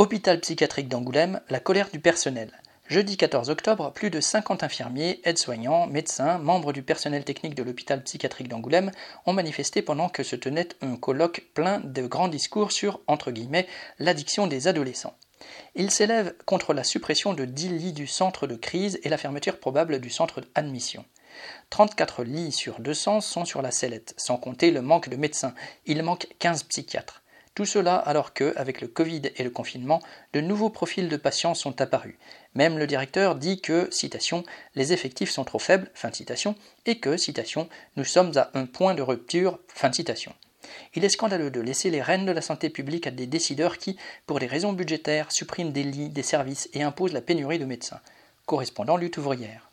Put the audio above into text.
Hôpital psychiatrique d'Angoulême, la colère du personnel. Jeudi 14 octobre, plus de 50 infirmiers, aides-soignants, médecins, membres du personnel technique de l'hôpital psychiatrique d'Angoulême ont manifesté pendant que se tenait un colloque plein de grands discours sur, entre guillemets, l'addiction des adolescents. Ils s'élèvent contre la suppression de 10 lits du centre de crise et la fermeture probable du centre d'admission. 34 lits sur 200 sont sur la sellette, sans compter le manque de médecins. Il manque 15 psychiatres. Tout cela alors que, avec le Covid et le confinement, de nouveaux profils de patients sont apparus. Même le directeur dit que, citation, les effectifs sont trop faibles, fin de citation, et que, citation, nous sommes à un point de rupture, fin citation. Il est scandaleux de laisser les rênes de la santé publique à des décideurs qui, pour des raisons budgétaires, suppriment des lits, des services et imposent la pénurie de médecins. Correspondant lutte ouvrière.